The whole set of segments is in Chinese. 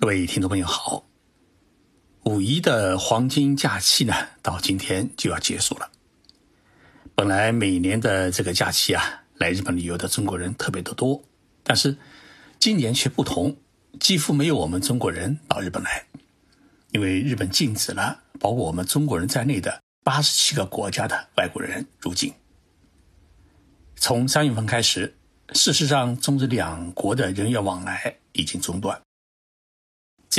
各位听众朋友好，五一的黄金假期呢，到今天就要结束了。本来每年的这个假期啊，来日本旅游的中国人特别的多，但是今年却不同，几乎没有我们中国人到日本来，因为日本禁止了包括我们中国人在内的八十七个国家的外国人入境。从三月份开始，事实上中日两国的人员往来已经中断。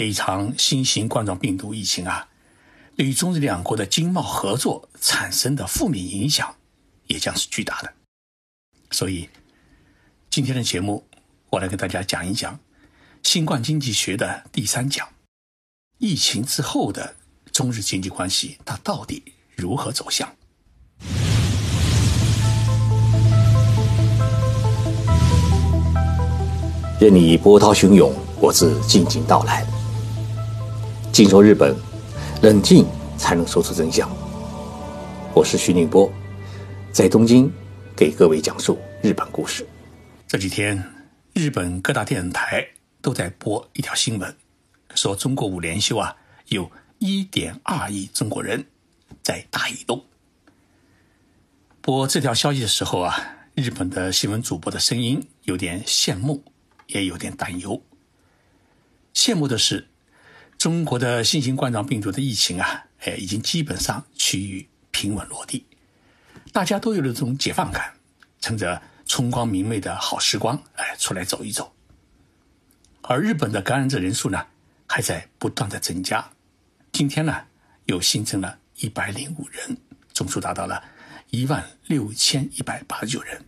这一场新型冠状病毒疫情啊，对于中日两国的经贸合作产生的负面影响，也将是巨大的。所以，今天的节目，我来跟大家讲一讲新冠经济学的第三讲：疫情之后的中日经济关系，它到底如何走向？任你波涛汹涌，我自静静到来。静说日本，冷静才能说出真相。我是徐宁波，在东京给各位讲述日本故事。这几天，日本各大电视台都在播一条新闻，说中国五连休啊，有一点二亿中国人在大移动。播这条消息的时候啊，日本的新闻主播的声音有点羡慕，也有点担忧。羡慕的是。中国的新型冠状病毒的疫情啊，哎，已经基本上趋于平稳落地，大家都有了这种解放感，趁着春光明媚的好时光，哎，出来走一走。而日本的感染者人数呢，还在不断的增加，今天呢，又新增了一百零五人，总数达到了一万六千一百八十九人。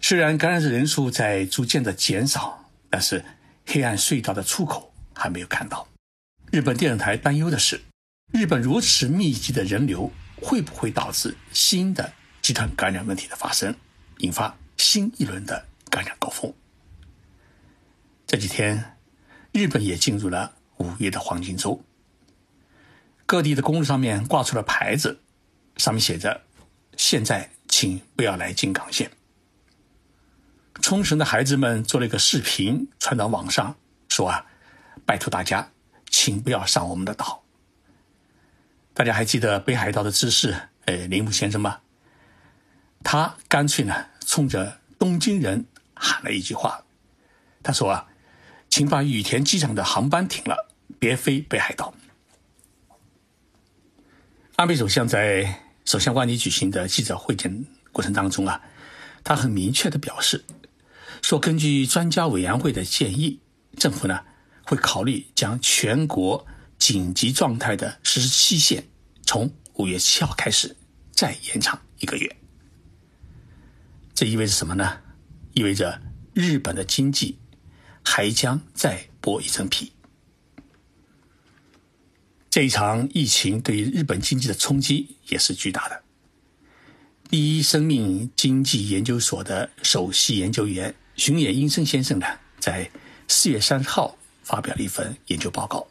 虽然感染者人数在逐渐的减少，但是黑暗隧道的出口。还没有看到。日本电视台担忧的是，日本如此密集的人流会不会导致新的集团感染问题的发生，引发新一轮的感染高峰。这几天，日本也进入了五月的黄金周，各地的公路上面挂出了牌子，上面写着：“现在请不要来京港线。”冲绳的孩子们做了一个视频传到网上，说啊。拜托大家，请不要上我们的岛。大家还记得北海道的知事，呃，铃木先生吗？他干脆呢，冲着东京人喊了一句话，他说啊，请把羽田机场的航班停了，别飞北海道。安倍首相在首相官邸举行的记者会见过程当中啊，他很明确的表示，说根据专家委员会的建议，政府呢。会考虑将全国紧急状态的实施期限从五月七号开始再延长一个月。这意味着什么呢？意味着日本的经济还将再剥一层皮。这一场疫情对于日本经济的冲击也是巨大的。第一生命经济研究所的首席研究员熊野英生先生呢，在四月三号。发表了一份研究报告。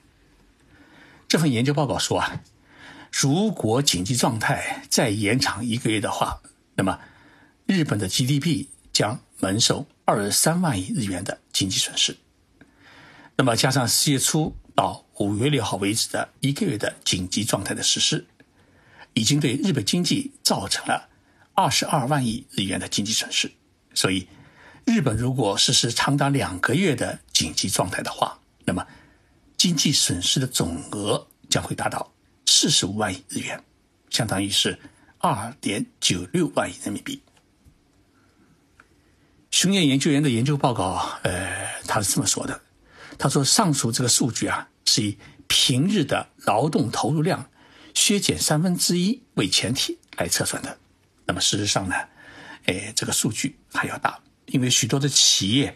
这份研究报告说啊，如果紧急状态再延长一个月的话，那么日本的 GDP 将蒙受二十三万亿日元的经济损失。那么加上四月初到五月六号为止的一个月的紧急状态的实施，已经对日本经济造成了二十二万亿日元的经济损失。所以，日本如果实施长达两个月的紧急状态的话，那么，经济损失的总额将会达到四十五万亿日元，相当于是二点九六万亿人民币。熊野研究员的研究报告，呃，他是这么说的：他说，上述这个数据啊，是以平日的劳动投入量削减三分之一为前提来测算的。那么事实上呢，哎，这个数据还要大，因为许多的企业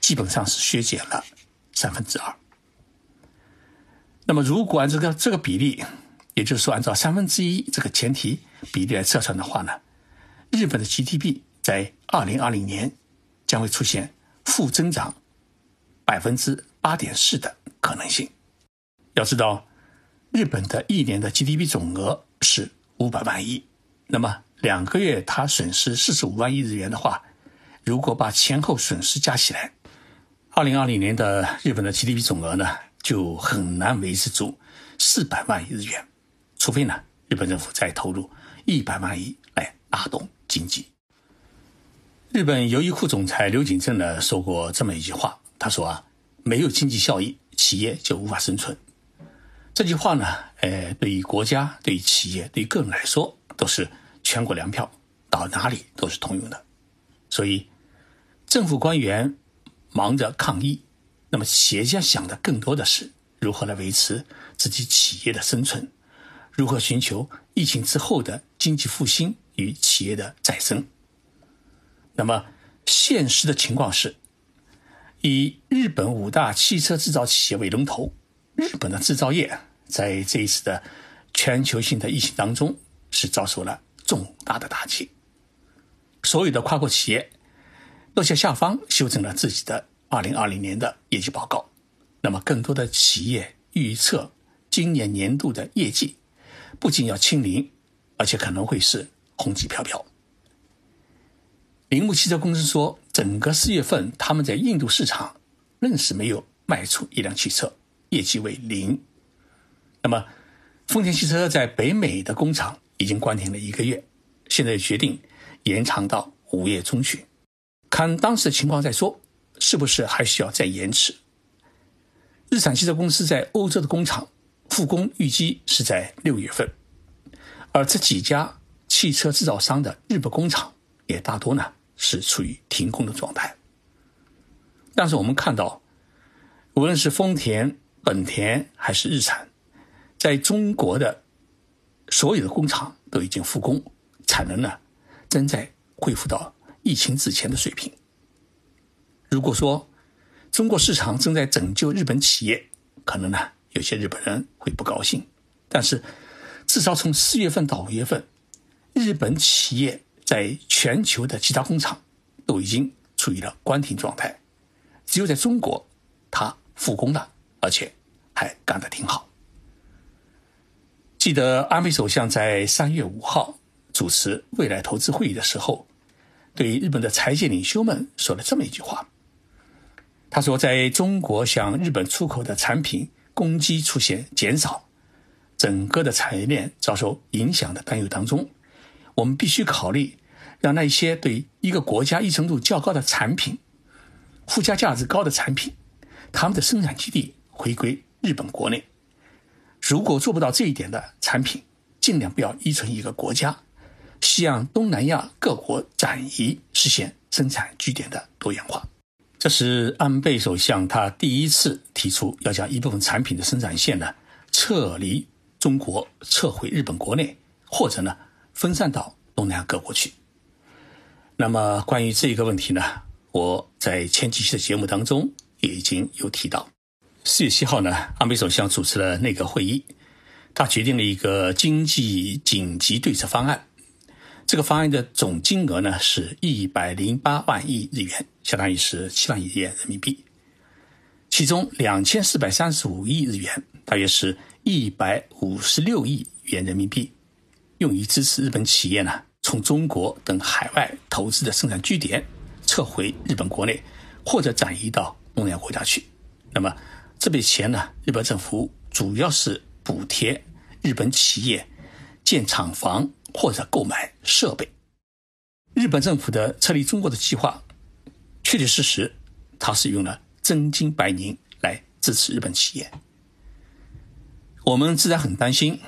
基本上是削减了。三分之二。那么，如果按这个这个比例，也就是说，按照三分之一这个前提比例来测算的话呢，日本的 GDP 在二零二零年将会出现负增长百分之八点四的可能性。要知道，日本的一年的 GDP 总额是五百万亿，那么两个月它损失四十五万亿日元的话，如果把前后损失加起来，二零二零年的日本的 GDP 总额呢，就很难维持住四百万亿日元，除非呢，日本政府再投入一百万亿来拉动经济。日本优衣库总裁刘景正呢说过这么一句话，他说啊，没有经济效益，企业就无法生存。这句话呢，呃，对于国家、对于企业、对于个人来说，都是全国粮票，到哪里都是通用的。所以，政府官员。忙着抗疫，那么企业家想的更多的是如何来维持自己企业的生存，如何寻求疫情之后的经济复兴与企业的再生。那么现实的情况是，以日本五大汽车制造企业为龙头，日本的制造业在这一次的全球性的疫情当中是遭受了重大的打击，所有的跨国企业。落下下方修正了自己的二零二零年的业绩报告，那么更多的企业预测今年年度的业绩不仅要清零，而且可能会是红旗飘飘。铃木汽车公司说，整个四月份他们在印度市场愣是没有卖出一辆汽车，业绩为零。那么丰田汽车在北美的工厂已经关停了一个月，现在决定延长到五月中旬。看当时的情况再说，是不是还需要再延迟？日产汽车公司在欧洲的工厂复工预计是在六月份，而这几家汽车制造商的日本工厂也大多呢是处于停工的状态。但是我们看到，无论是丰田、本田还是日产，在中国的所有的工厂都已经复工，产能呢正在恢复到。疫情之前的水平。如果说中国市场正在拯救日本企业，可能呢有些日本人会不高兴。但是至少从四月份到五月份，日本企业在全球的其他工厂都已经处于了关停状态，只有在中国，它复工了，而且还干得挺好。记得安倍首相在三月五号主持未来投资会议的时候。对日本的财界领袖们说了这么一句话：“他说，在中国向日本出口的产品供给出现减少，整个的产业链遭受影响的担忧当中，我们必须考虑让那些对一个国家依存度较高的产品、附加价值高的产品，他们的生产基地回归日本国内。如果做不到这一点的产品，尽量不要依存一个国家。”向东南亚各国转移，实现生产据点的多元化。这是安倍首相他第一次提出要将一部分产品的生产线呢撤离中国，撤回日本国内，或者呢分散到东南亚各国去。那么关于这个问题呢，我在前几期的节目当中也已经有提到。四月七号呢，安倍首相主持了内阁会议，他决定了一个经济紧急对策方案。这个方案的总金额呢是一百零八万亿日元，相当于是七万亿元人民币。其中两千四百三十五亿日元，大约是一百五十六亿元人民币，用于支持日本企业呢从中国等海外投资的生产据点撤回日本国内，或者转移到东南亚国家去。那么这笔钱呢，日本政府主要是补贴日本企业建厂房。或者购买设备，日本政府的撤离中国的计划，确确实实，它是用了真金白银来支持日本企业。我们自然很担心，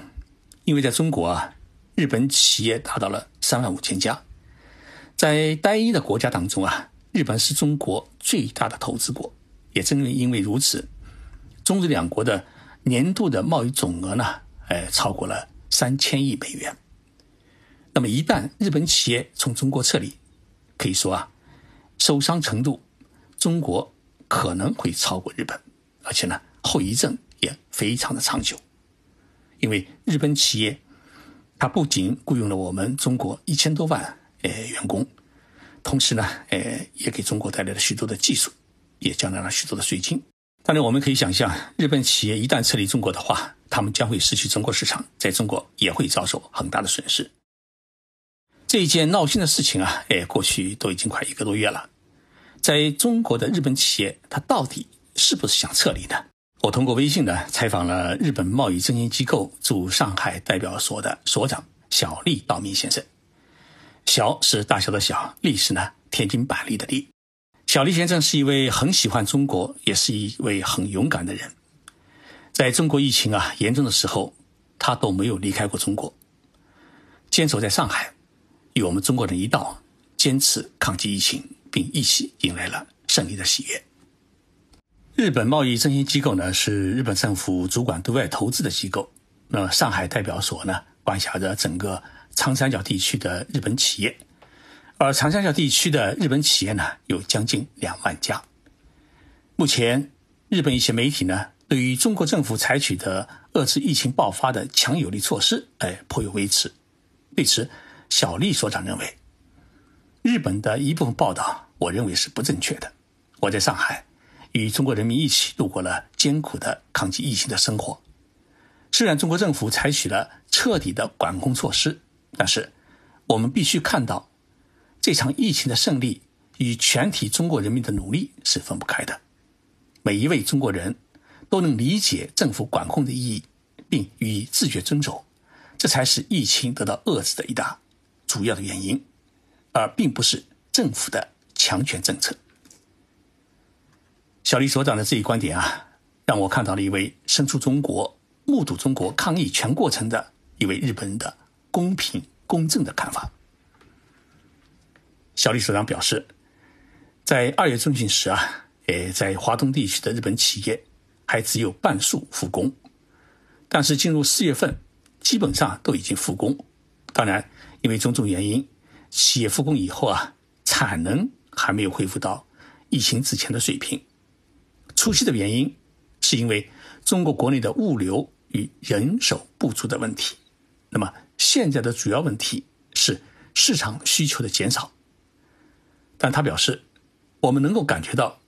因为在中国啊，日本企业达到了三万五千家，在单一的国家当中啊，日本是中国最大的投资国。也正因为如此，中日两国的年度的贸易总额呢，哎，超过了三千亿美元。那么一旦日本企业从中国撤离，可以说啊，受伤程度，中国可能会超过日本，而且呢，后遗症也非常的长久。因为日本企业，它不仅雇佣了我们中国一千多万呃员工，同时呢，呃，也给中国带来了许多的技术，也缴纳了许多的税金。当然，我们可以想象，日本企业一旦撤离中国的话，他们将会失去中国市场，在中国也会遭受很大的损失。这一件闹心的事情啊，哎，过去都已经快一个多月了。在中国的日本企业，它到底是不是想撤离呢？我通过微信呢采访了日本贸易证券机构驻上海代表所的所长小利道明先生。小是大小的小，利是呢天津板栗的利。小利先生是一位很喜欢中国，也是一位很勇敢的人。在中国疫情啊严重的时候，他都没有离开过中国，坚守在上海，与我们中国人一道坚持抗击疫情。并一起迎来了胜利的喜悦。日本贸易振兴机构呢，是日本政府主管对外投资的机构。那上海代表所呢，管辖着整个长三角地区的日本企业，而长三角地区的日本企业呢，有将近两万家。目前，日本一些媒体呢，对于中国政府采取的遏制疫情爆发的强有力措施，哎，颇有微词。对此，小丽所长认为，日本的一部分报道。我认为是不正确的。我在上海与中国人民一起度过了艰苦的抗击疫情的生活。虽然中国政府采取了彻底的管控措施，但是我们必须看到，这场疫情的胜利与全体中国人民的努力是分不开的。每一位中国人都能理解政府管控的意义，并予以自觉遵守，这才是疫情得到遏制的一大主要的原因，而并不是政府的。强权政策，小李所长的这一观点啊，让我看到了一位身处中国、目睹中国抗疫全过程的一位日本人的公平公正的看法。小李所长表示，在二月中旬时啊，呃，在华东地区的日本企业还只有半数复工，但是进入四月份，基本上都已经复工。当然，因为种种原因，企业复工以后啊，产能。还没有恢复到疫情之前的水平。初期的原因是因为中国国内的物流与人手不足的问题。那么现在的主要问题是市场需求的减少。但他表示，我们能够感觉到，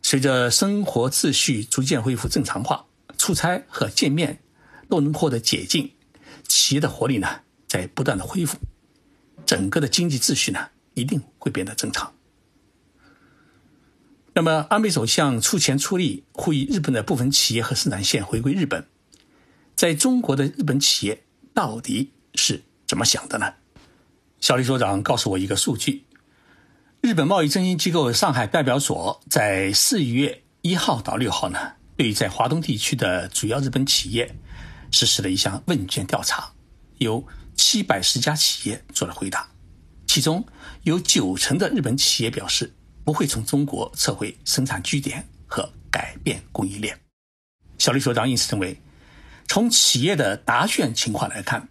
随着生活秩序逐渐恢复正常化，出差和见面都能获得解禁，企业的活力呢在不断的恢复，整个的经济秩序呢一定会变得正常。那么，安倍首相出钱出力，呼吁日本的部分企业和生产线回归日本。在中国的日本企业到底是怎么想的呢？小李所长告诉我一个数据：日本贸易振兴机构上海代表所在四月一号到六号呢，对在华东地区的主要日本企业实施了一项问卷调查，有七百十家企业做了回答，其中有九成的日本企业表示。不会从中国撤回生产据点和改变供应链。小李所长因此认为，从企业的答卷情况来看，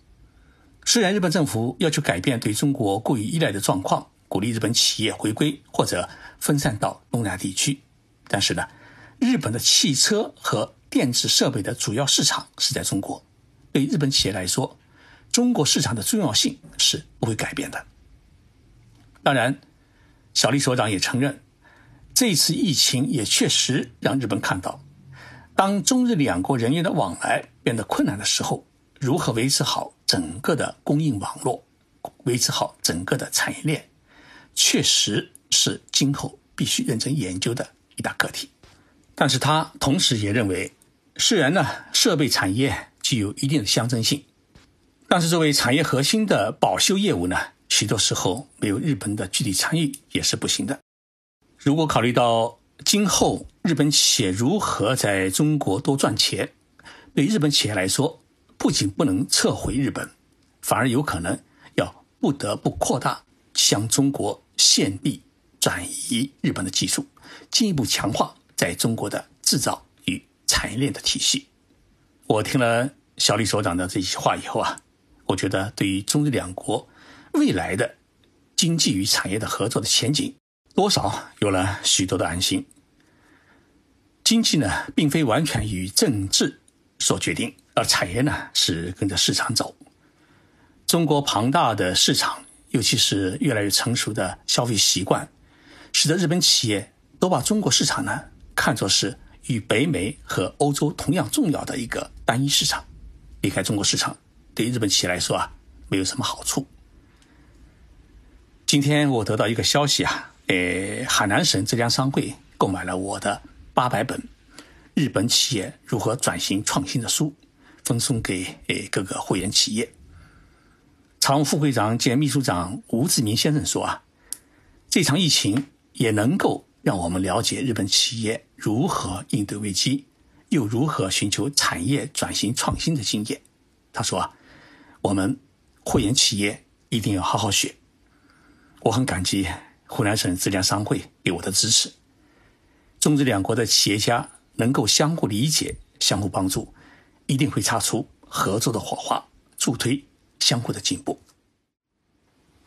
虽然日本政府要求改变对中国过于依赖的状况，鼓励日本企业回归或者分散到东南亚地区，但是呢，日本的汽车和电子设备的主要市场是在中国，对日本企业来说，中国市场的重要性是不会改变的。当然。小李所长也承认，这次疫情也确实让日本看到，当中日两国人员的往来变得困难的时候，如何维持好整个的供应网络，维持好整个的产业链，确实是今后必须认真研究的一大课题。但是他同时也认为，虽然呢设备产业具有一定的象征性，但是作为产业核心的保修业务呢？许多时候没有日本的具体参与也是不行的。如果考虑到今后日本企业如何在中国多赚钱，对日本企业来说，不仅不能撤回日本，反而有可能要不得不扩大向中国现地转移日本的技术，进一步强化在中国的制造与产业链的体系。我听了小李所长的这些话以后啊，我觉得对于中日两国。未来的经济与产业的合作的前景，多少有了许多的安心。经济呢，并非完全与政治所决定，而产业呢，是跟着市场走。中国庞大的市场，尤其是越来越成熟的消费习惯，使得日本企业都把中国市场呢看作是与北美和欧洲同样重要的一个单一市场。离开中国市场，对日本企业来说啊，没有什么好处。今天我得到一个消息啊，呃，海南省浙江商会购买了我的八百本日本企业如何转型创新的书，分送给呃各个会员企业。常务副会长兼秘书长吴志明先生说啊，这场疫情也能够让我们了解日本企业如何应对危机，又如何寻求产业转型创新的经验。他说啊，我们会员企业一定要好好学。我很感激湖南省质量商会给我的支持。中日两国的企业家能够相互理解、相互帮助，一定会擦出合作的火花，助推相互的进步。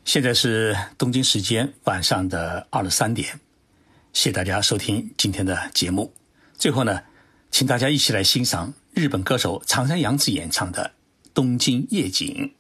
现在是东京时间晚上的二十三点，谢谢大家收听今天的节目。最后呢，请大家一起来欣赏日本歌手长山洋子演唱的《东京夜景》。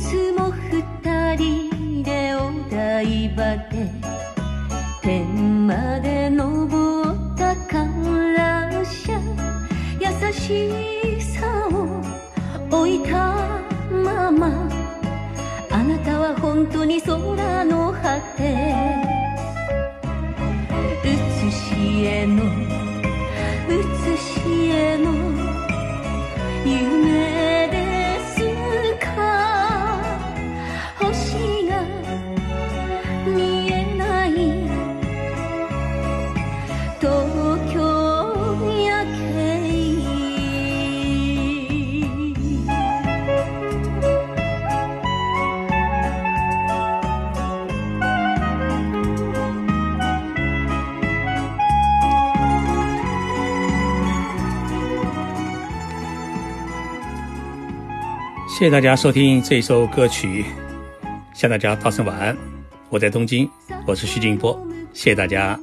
つも二人でお台場で天まで登った観覧車優しさを置いたまま。あなたは本当に空谢谢大家收听这首歌曲，向大家道声晚安。我在东京，我是徐静波，谢谢大家。